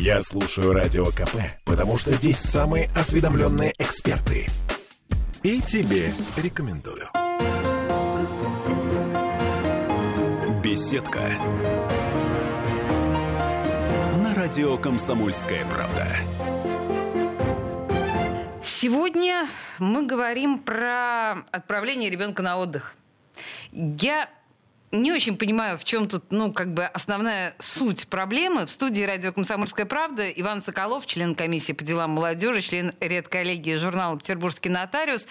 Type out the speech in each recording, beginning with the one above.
Я слушаю Радио КП, потому что здесь самые осведомленные эксперты. И тебе рекомендую. Беседка. На радио «Комсомольская правда». Сегодня мы говорим про отправление ребенка на отдых. Я не очень понимаю, в чем тут, ну, как бы основная суть проблемы. В студии радио «Комсомольская правда» Иван Соколов, член комиссии по делам молодежи, член редколлегии журнала «Петербургский нотариус».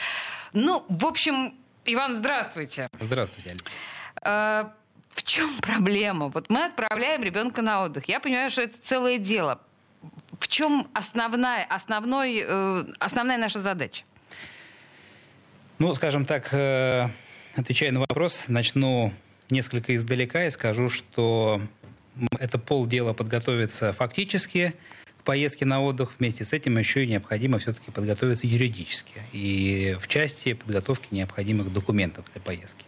Ну, в общем, Иван, здравствуйте. Здравствуйте, Алексей. А, в чем проблема? Вот мы отправляем ребенка на отдых. Я понимаю, что это целое дело. В чем основная, основной, э, основная наша задача? Ну, скажем так, э, отвечая на вопрос, начну несколько издалека и скажу, что это полдела подготовиться фактически к поездке на отдых. Вместе с этим еще и необходимо все-таки подготовиться юридически. И в части подготовки необходимых документов для поездки.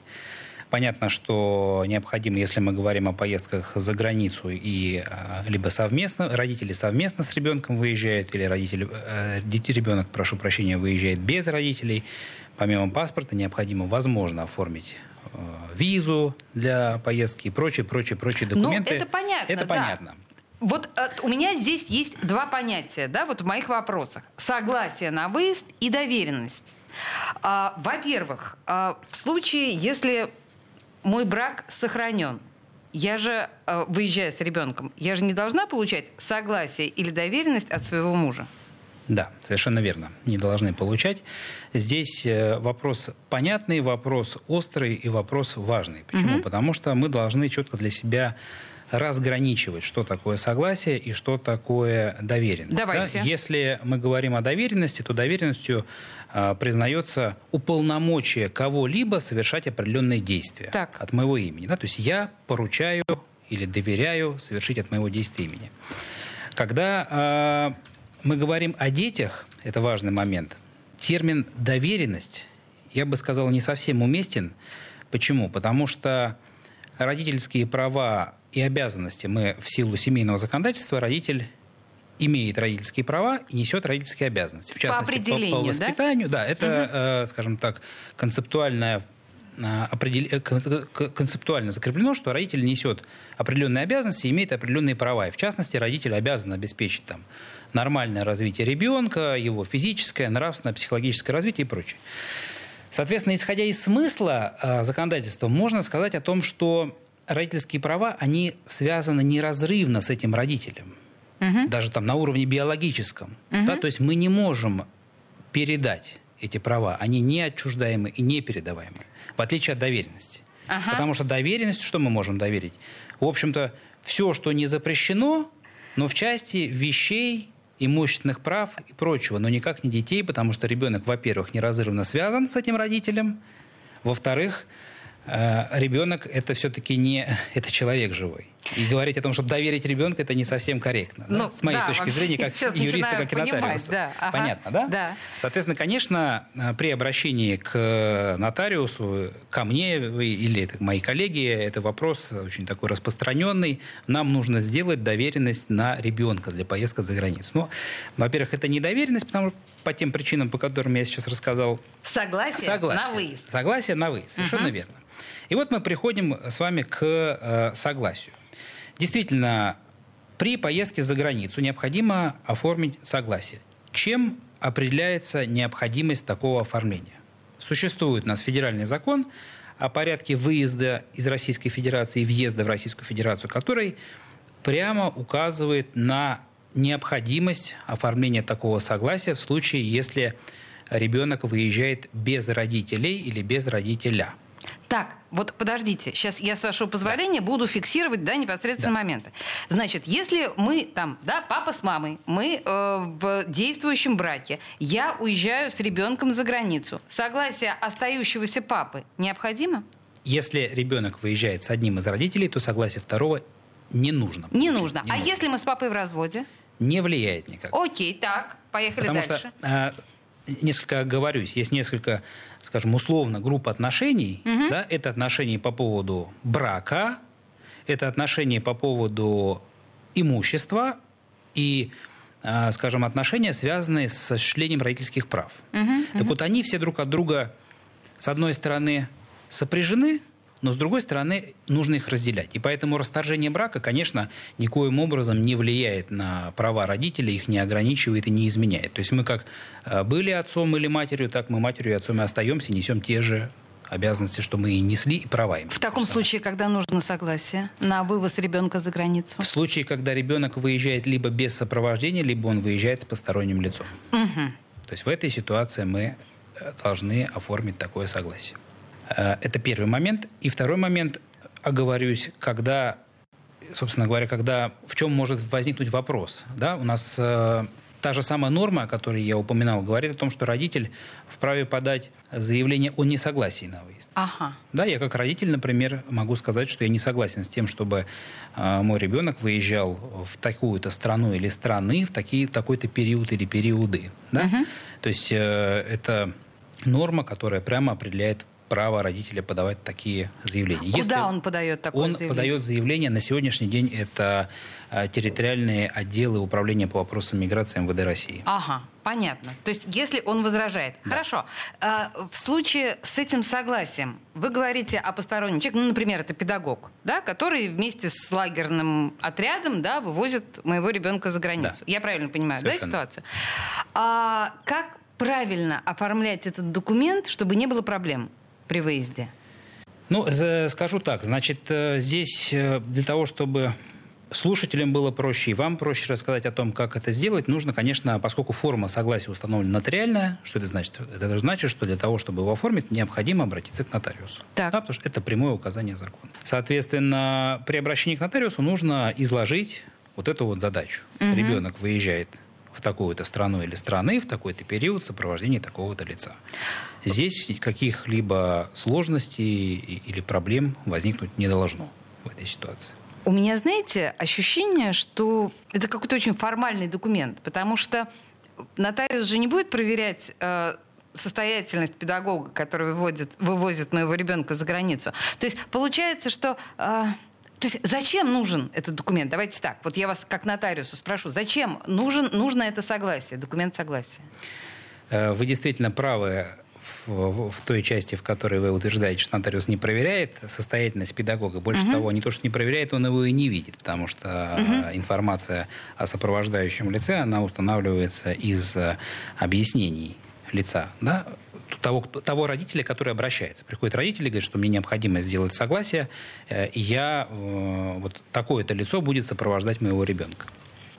Понятно, что необходимо, если мы говорим о поездках за границу, и а, либо совместно, родители совместно с ребенком выезжают, или родители, э, ребенок, прошу прощения, выезжает без родителей. Помимо паспорта необходимо, возможно, оформить визу для поездки и прочие, прочие, прочие ну, документы. Ну, это понятно. Это да. понятно. Вот э, у меня здесь есть два понятия, да, вот в моих вопросах. Согласие на выезд и доверенность. А, во-первых, а, в случае, если мой брак сохранен. Я же, э, выезжая с ребенком, я же не должна получать согласие или доверенность от своего мужа. Да, совершенно верно. Не должны получать. Здесь э, вопрос понятный, вопрос острый и вопрос важный. Почему? Угу. Потому что мы должны четко для себя разграничивать, что такое согласие и что такое доверенность. Давайте. Да? Если мы говорим о доверенности, то доверенностью э, признается уполномочие кого-либо совершать определенные действия так. от моего имени. Да? То есть я поручаю или доверяю совершить от моего действия имени. Когда э, мы говорим о детях, это важный момент, термин «доверенность», я бы сказал, не совсем уместен. Почему? Потому что родительские права и обязанности мы в силу семейного законодательства родитель имеет родительские права и несет родительские обязанности. В частности, по, по, по воспитанию, да, да это, угу. э, скажем так, концептуальная определ... Э, концептуально закреплено, что родитель несет определенные обязанности и имеет определенные права. И в частности, родитель обязан обеспечить там, нормальное развитие ребенка, его физическое, нравственное, психологическое развитие и прочее. Соответственно, исходя из смысла э, законодательства, можно сказать о том, что родительские права, они связаны неразрывно с этим родителем. Угу. Даже там на уровне биологическом. Угу. Да? То есть мы не можем передать эти права. Они не отчуждаемы и не передаваемы. В отличие от доверенности. Ага. Потому что доверенность, что мы можем доверить? В общем-то, все, что не запрещено, но в части вещей, имущественных прав и прочего, но никак не детей, потому что ребенок, во-первых, неразрывно связан с этим родителем, во-вторых, Э, ребенок это все-таки не это человек живой. И говорить о том, чтобы доверить ребенка, это не совсем корректно. Ну, да? С моей да, точки зрения, как юриста, как и нотариуса. Да, ага, Понятно, да? Да. Соответственно, конечно, э, при обращении к нотариусу, ко мне или это, к моей коллеге, это вопрос очень такой распространенный. Нам нужно сделать доверенность на ребенка для поездки за границу. Ну, во-первых, это не доверенность, потому что по тем причинам, по которым я сейчас рассказал. Согласие, Согласие. на выезд. Согласие на выезд, совершенно uh верно. И вот мы приходим с вами к э, согласию. Действительно, при поездке за границу необходимо оформить согласие. Чем определяется необходимость такого оформления? Существует у нас федеральный закон о порядке выезда из Российской Федерации и въезда в Российскую Федерацию, который прямо указывает на необходимость оформления такого согласия в случае, если ребенок выезжает без родителей или без родителя – так, вот подождите, сейчас я, с вашего позволения, да. буду фиксировать, да, непосредственно да. моменты. Значит, если мы там, да, папа с мамой, мы э, в действующем браке, я уезжаю с ребенком за границу, согласие остающегося папы необходимо? Если ребенок выезжает с одним из родителей, то согласие второго не нужно. Не нужно. Не а нужно. если мы с папой в разводе? Не влияет никак. Окей, так, поехали Потому дальше. Что, э, несколько оговорюсь, есть несколько скажем, условно, групп отношений, угу. да, это отношения по поводу брака, это отношения по поводу имущества, и а, скажем, отношения, связанные с осуществлением родительских прав. Угу, так угу. вот, они все друг от друга, с одной стороны, сопряжены, но с другой стороны, нужно их разделять. И поэтому расторжение брака, конечно, никоим образом не влияет на права родителей, их не ограничивает и не изменяет. То есть мы как а, были отцом или матерью, так мы матерью и отцом и остаемся, несем те же обязанности, что мы и несли, и права им. В таком случае, когда нужно согласие на вывоз ребенка за границу? В случае, когда ребенок выезжает либо без сопровождения, либо он выезжает с посторонним лицом. Угу. То есть в этой ситуации мы э, должны оформить такое согласие. Э, это первый момент. И второй момент, оговорюсь, когда, собственно говоря, когда в чем может возникнуть вопрос. Да? У нас э, Та же самая норма, о которой я упоминал, говорит о том, что родитель вправе подать заявление о несогласии на выезд. Ага. Да, я как родитель, например, могу сказать, что я не согласен с тем, чтобы э, мой ребенок выезжал в такую-то страну или страны в такие, такой-то период или периоды. Да? Угу. То есть э, это норма, которая прямо определяет право родителя подавать такие заявления. Куда Если он подает такое он заявление? Он подает заявление. На сегодняшний день это а, территориальные отделы управления по вопросам миграции МВД России. Ага, понятно. То есть если он возражает. Да. Хорошо. А, в случае с этим согласием вы говорите о постороннем человеке, ну, например, это педагог, да, который вместе с лагерным отрядом да, вывозит моего ребенка за границу. Да. Я правильно понимаю, Совершенно. да, ситуацию? А, как правильно оформлять этот документ, чтобы не было проблем? При выезде? Ну, скажу так. Значит, э, здесь э, для того, чтобы слушателям было проще и вам проще рассказать о том, как это сделать, нужно, конечно, поскольку форма согласия установлена нотариальная, что это значит? Это значит, что для того, чтобы его оформить, необходимо обратиться к нотариусу. Так. Да, потому что это прямое указание закона. Соответственно, при обращении к нотариусу нужно изложить вот эту вот задачу. Угу. Ребенок выезжает в такую-то страну или страны в такой-то период в сопровождении такого-то лица. Здесь каких-либо сложностей или проблем возникнуть не должно в этой ситуации. У меня, знаете, ощущение, что это какой-то очень формальный документ, потому что нотариус же не будет проверять э, состоятельность педагога, который выводит, вывозит моего ребенка за границу. То есть получается, что э, то есть зачем нужен этот документ? Давайте так, вот я вас как нотариуса спрошу, зачем нужен, нужно это согласие, документ согласия? Э, вы действительно правы в, в той части, в которой вы утверждаете, что нотариус не проверяет состоятельность педагога. Больше угу. того, не то, что не проверяет, он его и не видит, потому что угу. информация о сопровождающем лице, она устанавливается из э, объяснений лица. Да? Того, того родителя, который обращается. Приходит родитель и говорит, что мне необходимо сделать согласие, э, и я, э, вот такое-то лицо будет сопровождать моего ребенка.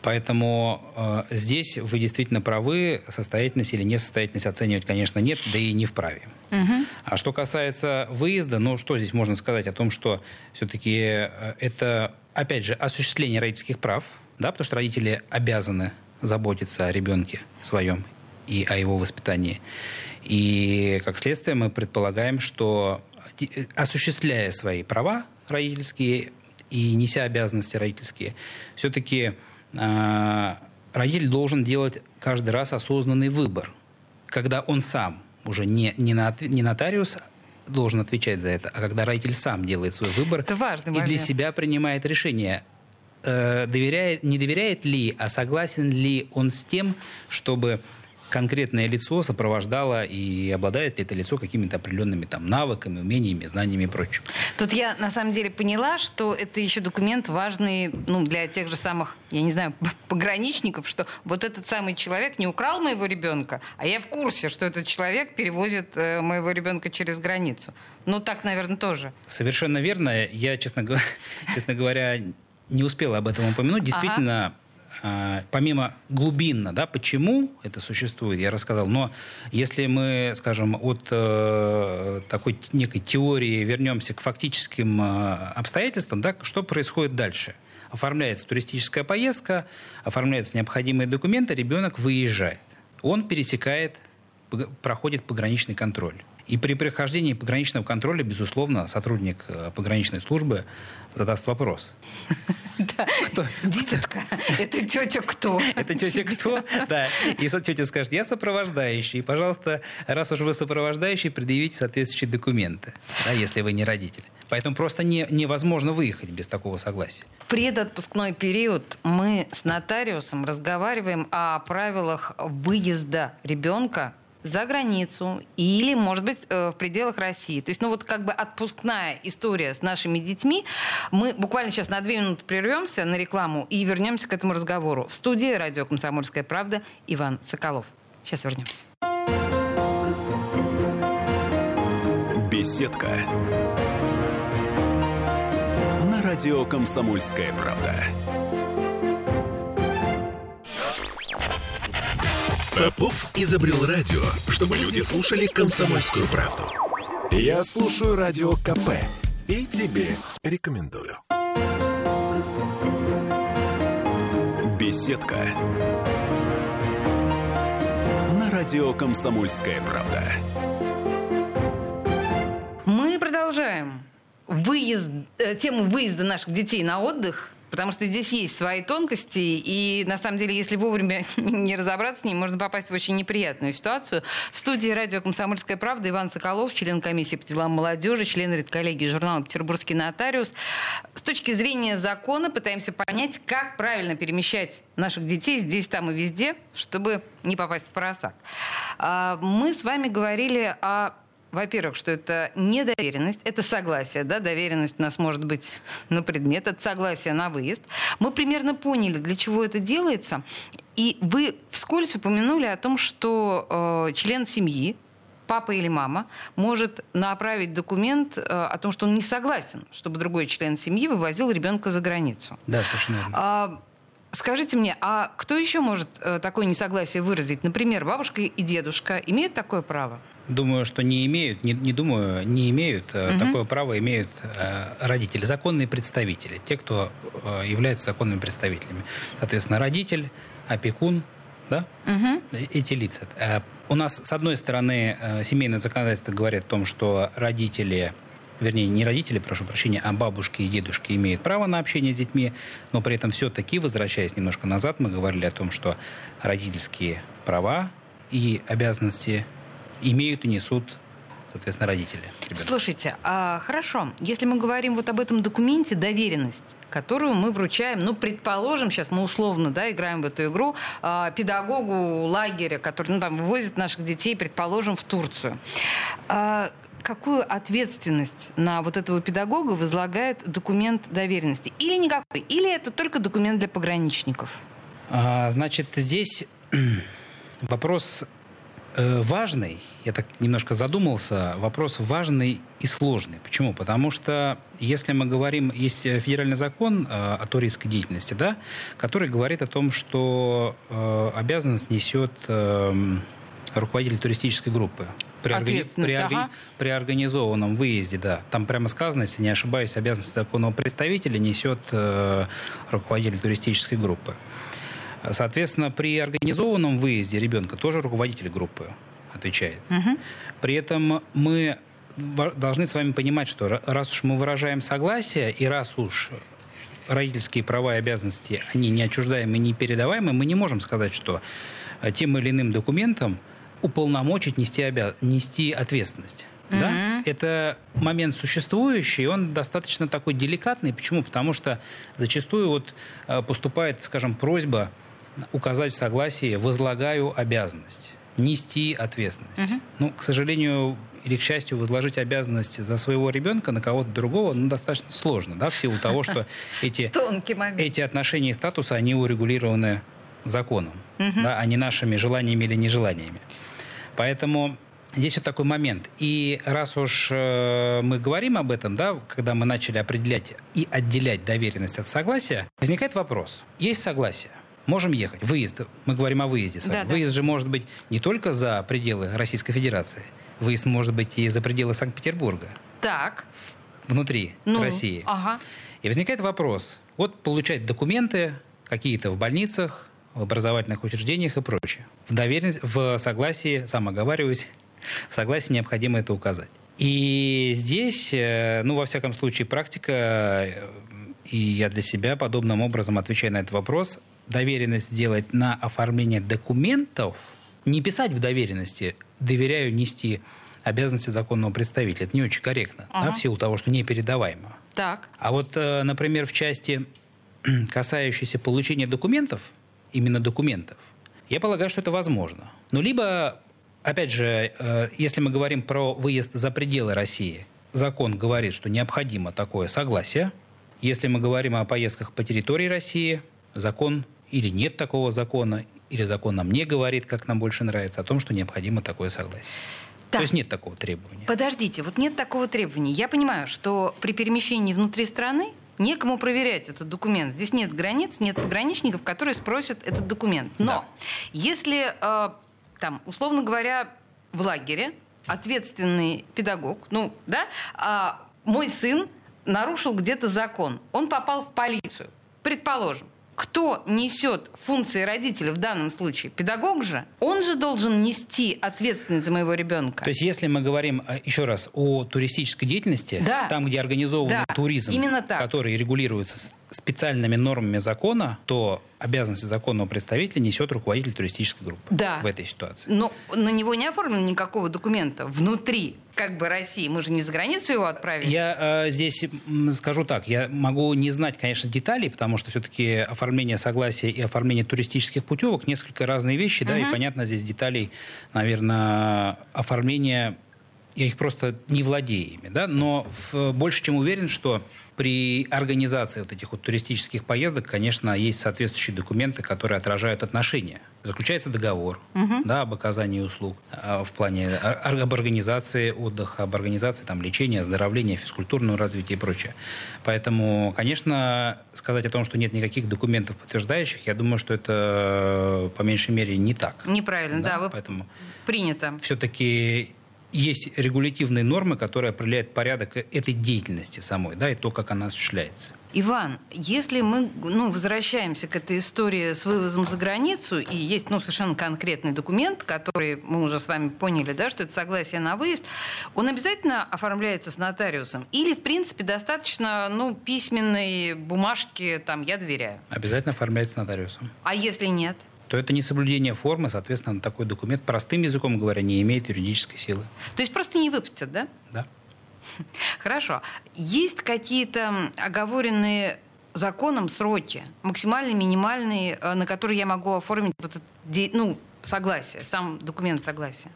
Поэтому э, здесь вы действительно правы, состоятельность или несостоятельность оценивать, конечно, нет, да и не вправе. Угу. А что касается выезда, ну что здесь можно сказать о том, что все-таки э, это, опять же, осуществление родительских прав, да, потому что родители обязаны заботиться о ребенке своем и о его воспитании. И, как следствие, мы предполагаем, что осуществляя свои права родительские и неся обязанности родительские, все-таки э, родитель должен делать каждый раз осознанный выбор, когда он сам, уже не, не, на, не нотариус, должен отвечать за это, а когда родитель сам делает свой выбор это важный и для себя принимает решение, э, доверяет, не доверяет ли, а согласен ли он с тем, чтобы конкретное лицо сопровождало и обладает ли это лицо какими-то определенными там навыками, умениями, знаниями и прочим. Тут я на самом деле поняла, что это еще документ важный ну, для тех же самых, я не знаю, пограничников, что вот этот самый человек не украл моего ребенка, а я в курсе, что этот человек перевозит э, моего ребенка через границу. Ну так, наверное, тоже. Совершенно верно. Я, честно, честно говоря, не успела об этом упомянуть. Действительно, ага а, помимо глубинно, да, почему это существует, я рассказал, но если мы, скажем, от э, такой некой теории вернемся к фактическим э, обстоятельствам, да, что происходит дальше? Оформляется туристическая поездка, оформляются необходимые документы, ребенок выезжает. Он пересекает, проходит пограничный контроль. И при прохождении пограничного контроля, безусловно, сотрудник э, пограничной службы задаст вопрос. Да. Кто? Дитятка, это тетя кто? Это тетя кто? Да. И тетя скажет, я сопровождающий. Пожалуйста, раз уж вы сопровождающий, предъявите соответствующие документы, да, если вы не родитель. Поэтому просто не, невозможно выехать без такого согласия. В предотпускной период мы с нотариусом разговариваем о правилах выезда ребенка за границу или, может быть, э, в пределах России. То есть, ну вот как бы отпускная история с нашими детьми. Мы буквально сейчас на две минуты прервемся на рекламу и вернемся к этому разговору. В студии радио «Комсомольская правда» Иван Соколов. Сейчас вернемся. Беседка. На радио «Комсомольская правда». Попов изобрел радио, чтобы люди слушали комсомольскую правду. Я слушаю радио КП и тебе рекомендую. Беседка. На радио «Комсомольская правда». Мы продолжаем выезд, э, тему выезда наших детей на отдых Потому что здесь есть свои тонкости, и на самом деле, если вовремя не разобраться с ним, можно попасть в очень неприятную ситуацию. В студии радио «Комсомольская правда» Иван Соколов, член комиссии по делам молодежи, член редколлегии журнала «Петербургский нотариус». С точки зрения закона пытаемся понять, как правильно перемещать наших детей здесь, там и везде, чтобы не попасть в просак. А, мы с вами говорили о во-первых, что это не доверенность, это согласие, да, доверенность у нас может быть на предмет, это согласие на выезд. Мы примерно поняли, для чего это делается, и вы вскользь упомянули о том, что э, член семьи, папа или мама, может направить документ э, о том, что он не согласен, чтобы другой член семьи вывозил ребенка за границу. Да, совершенно верно. А, Скажите мне, а кто еще может э, такое несогласие выразить? Например, бабушка и дедушка имеют такое право? Думаю, что не имеют, не, не думаю, не имеют. Угу. Такое право имеют э, родители, законные представители, те, кто э, является законными представителями. Соответственно, родитель, опекун, да, угу. эти лица. У нас, с одной стороны, семейное законодательство говорит о том, что родители вернее, не родители, прошу прощения, а бабушки и дедушки имеют право на общение с детьми, но при этом все-таки, возвращаясь немножко назад, мы говорили о том, что родительские права и обязанности имеют и несут соответственно, родители. Ребенка. Слушайте, а, хорошо, если мы говорим вот об этом документе, доверенность, которую мы вручаем, ну, предположим, сейчас мы условно, да, играем в эту игру, а, педагогу лагеря, который, ну, там, вывозит наших детей, предположим, в Турцию. А, какую ответственность на вот этого педагога возлагает документ доверенности? Или никакой? Или это только документ для пограничников? А, значит, здесь вопрос важный, я так немножко задумался, вопрос важный и сложный. Почему? Потому что если мы говорим, есть федеральный закон э, о туристской деятельности, да, который говорит о том, что э, обязанность несет э, руководитель туристической группы при, органи... при, ага. при организованном выезде, да. Там прямо сказано, если не ошибаюсь, обязанность законного представителя несет э, руководитель туристической группы. Соответственно, при организованном выезде ребенка тоже руководитель группы отвечает. Угу. При этом мы должны с вами понимать, что раз уж мы выражаем согласие, и раз уж родительские права и обязанности, они не отчуждаемы, не передаваемы, мы не можем сказать, что э, тем или иным документом уполномочить нести, обяз... нести ответственность. Mm-hmm. Да? Это момент существующий, он достаточно такой деликатный. Почему? Потому что зачастую вот э, поступает, скажем, просьба указать в согласии «возлагаю обязанность» нести ответственность. Угу. Ну, к сожалению или к счастью, возложить обязанность за своего ребенка на кого-то другого ну, достаточно сложно, да, в силу того, что эти, эти отношения и статусы, они урегулированы законом, угу. да, а не нашими желаниями или нежеланиями. Поэтому здесь вот такой момент. И раз уж э, мы говорим об этом, да, когда мы начали определять и отделять доверенность от согласия, возникает вопрос. Есть согласие – можем ехать. Выезд, мы говорим о выезде с вами. Да, Выезд да. же может быть не только за пределы Российской Федерации. Выезд может быть и за пределы Санкт-Петербурга. Так. Внутри ну, России. Ага. И возникает вопрос. Вот получать документы какие-то в больницах, в образовательных учреждениях и прочее. В, доверенность, в согласии, сам оговариваюсь, в согласии необходимо это указать. И здесь, э, ну, во всяком случае, практика, э, и я для себя подобным образом отвечаю на этот вопрос, доверенность сделать на оформление документов, не писать в доверенности «доверяю нести обязанности законного представителя. Это не очень корректно, ага. да, в силу того, что непередаваемо. Так. А вот, э, например, в части, касающейся получения документов, именно документов, я полагаю, что это возможно. Но либо, опять же, э, если мы говорим про выезд за пределы России, закон говорит, что необходимо такое согласие. Если мы говорим о поездках по территории России, закон или нет такого закона, или закон нам не говорит, как нам больше нравится, о том, что необходимо такое согласие. Так. То есть нет такого требования. Подождите, вот нет такого требования. Я понимаю, что при перемещении внутри страны некому проверять этот документ. Здесь нет границ, нет пограничников, которые спросят этот документ. Но да. если, э, там, условно говоря, в лагере ответственный педагог, ну, да, э, мой сын нарушил где-то закон, он попал в полицию, предположим, кто несет функции родителя в данном случае? Педагог же. Он же должен нести ответственность за моего ребенка. То есть, если мы говорим э, еще раз о туристической деятельности, да. там, где организован да. туризм, Именно так. который регулируется специальными нормами закона, то обязанности законного представителя несет руководитель туристической группы да. в этой ситуации. Но на него не оформлено никакого документа внутри как бы России. Мы же не за границу его отправили. Я э, здесь скажу так. Я могу не знать, конечно, деталей, потому что все-таки оформление согласия и оформление туристических путевок несколько разные вещи, угу. да, и понятно, здесь деталей, наверное, оформления я их просто не владею ими, да, но в, больше чем уверен, что при организации вот этих вот туристических поездок, конечно, есть соответствующие документы, которые отражают отношения. Заключается договор угу. да, об оказании услуг а, в плане об организации отдыха, об организации там, лечения, оздоровления, физкультурного развития и прочее. Поэтому, конечно, сказать о том, что нет никаких документов подтверждающих, я думаю, что это по меньшей мере не так. Неправильно, да, да вы Поэтому принято. Все-таки есть регулятивные нормы, которые определяют порядок этой деятельности самой, да, и то, как она осуществляется. Иван, если мы ну, возвращаемся к этой истории с вывозом за границу, и есть ну, совершенно конкретный документ, который мы уже с вами поняли, да, что это согласие на выезд, он обязательно оформляется с нотариусом? Или, в принципе, достаточно ну, письменной бумажки, там, я доверяю? Обязательно оформляется с нотариусом. А если нет? То это не соблюдение формы, соответственно, такой документ, простым языком говоря, не имеет юридической силы. То есть просто не выпустят, да? Да. Хорошо. Есть какие-то оговоренные законом сроки, максимальные, минимальные, э, на которые я могу оформить вот это, ну, согласие, сам документ согласия?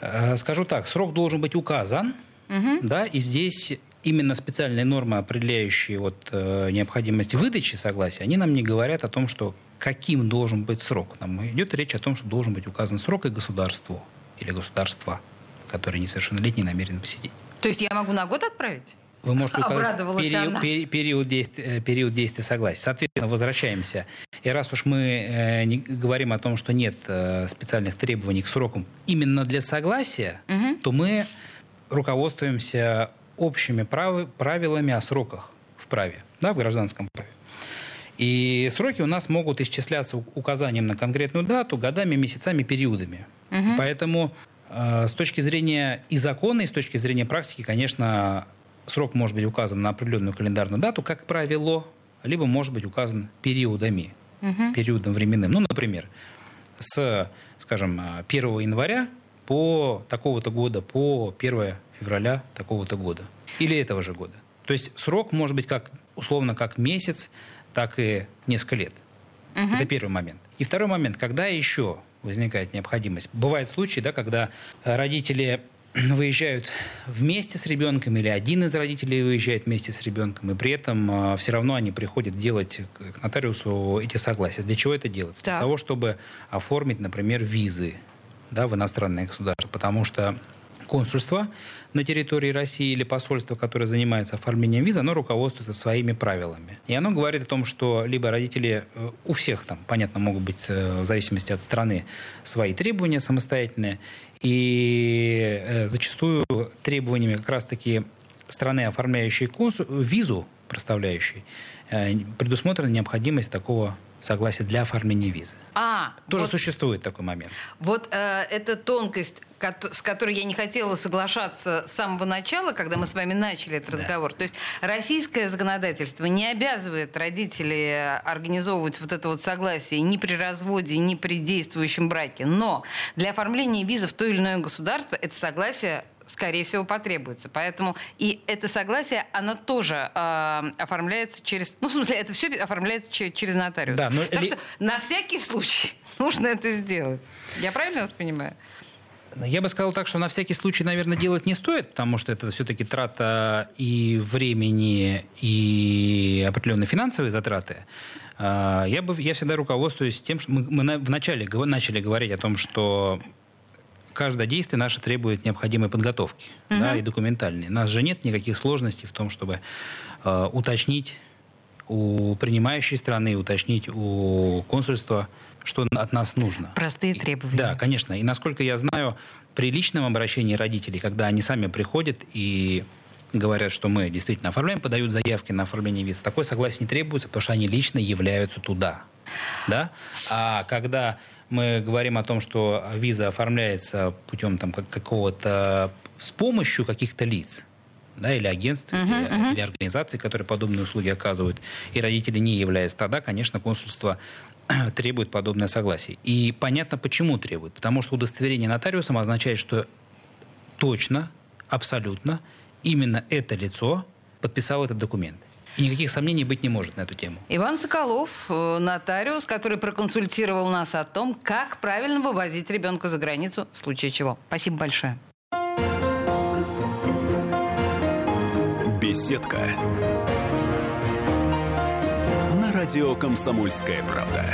Э, скажу так, срок должен быть указан, угу. да, и здесь именно специальные нормы, определяющие вот, э, необходимость выдачи согласия, они нам не говорят о том, что каким должен быть срок. Нам идет речь о том, что должен быть указан срок и государству или государства, которые несовершеннолетние намерены посетить. То есть я могу на год отправить? Вы можете указать период, период, период, действия, период действия согласия. Соответственно, возвращаемся. И раз уж мы э, не говорим о том, что нет э, специальных требований к срокам именно для согласия, угу. то мы руководствуемся общими прав, правилами о сроках в праве, да, в гражданском праве. И сроки у нас могут исчисляться указанием на конкретную дату, годами, месяцами, периодами. Угу. Поэтому э, с точки зрения и закона, и с точки зрения практики, конечно, срок может быть указан на определенную календарную дату, как правило, либо может быть указан периодами, угу. периодом временным. Ну, например, с, скажем, 1 января по такого-то года, по 1 февраля такого-то года. Или этого же года. То есть срок может быть как условно как месяц, так и несколько лет. Угу. Это первый момент. И второй момент, когда еще возникает необходимость. Бывают случаи, да, когда родители выезжают вместе с ребенком или один из родителей выезжает вместе с ребенком, и при этом э, все равно они приходят делать к нотариусу эти согласия. Для чего это делается? Так. Для того, чтобы оформить, например, визы да, в иностранное государство. Потому что консульство на территории России или посольство, которое занимается оформлением визы, оно руководствуется своими правилами. И оно говорит о том, что либо родители, э, у всех там, понятно, могут быть э, в зависимости от страны свои требования самостоятельные, и э, зачастую требованиями как раз-таки страны, оформляющей консул, визу, проставляющей, предусмотрена необходимость такого согласия для оформления визы. А, Тоже вот, существует такой момент. Вот э, эта тонкость, с которой я не хотела соглашаться с самого начала, когда мы с вами начали этот да. разговор. То есть российское законодательство не обязывает родителей организовывать вот это вот согласие ни при разводе, ни при действующем браке. Но для оформления визы в то или иное государство это согласие скорее всего, потребуется. Поэтому и это согласие, оно тоже э, оформляется через... Ну, в смысле, это все оформляется через, через нотариус. Да, но так ли... что на всякий случай нужно это сделать. Я правильно вас понимаю? Я бы сказал так, что на всякий случай, наверное, делать не стоит, потому что это все-таки трата и времени, и определенные финансовые затраты. А, я, бы, я всегда руководствуюсь тем, что мы, мы вначале начали говорить о том, что каждое действие наше требует необходимой подготовки угу. да, и документальной. У нас же нет никаких сложностей в том, чтобы э, уточнить у принимающей страны, уточнить у консульства, что от нас нужно. Простые требования. Да, конечно. И насколько я знаю, при личном обращении родителей, когда они сами приходят и говорят, что мы действительно оформляем, подают заявки на оформление виз, такое согласие не требуется, потому что они лично являются туда. Да? А когда мы говорим о том, что виза оформляется путем там, какого-то с помощью каких-то лиц, да, или агентств, uh-huh, или, uh-huh. или организаций, которые подобные услуги оказывают, и родители не являются, тогда, конечно, консульство требует подобное согласие. И понятно, почему требует. Потому что удостоверение нотариусом означает, что точно, абсолютно, именно это лицо подписало этот документ. И никаких сомнений быть не может на эту тему. Иван Соколов, э, нотариус, который проконсультировал нас о том, как правильно вывозить ребенка за границу в случае чего. Спасибо большое. Беседка. На радио «Комсомольская правда».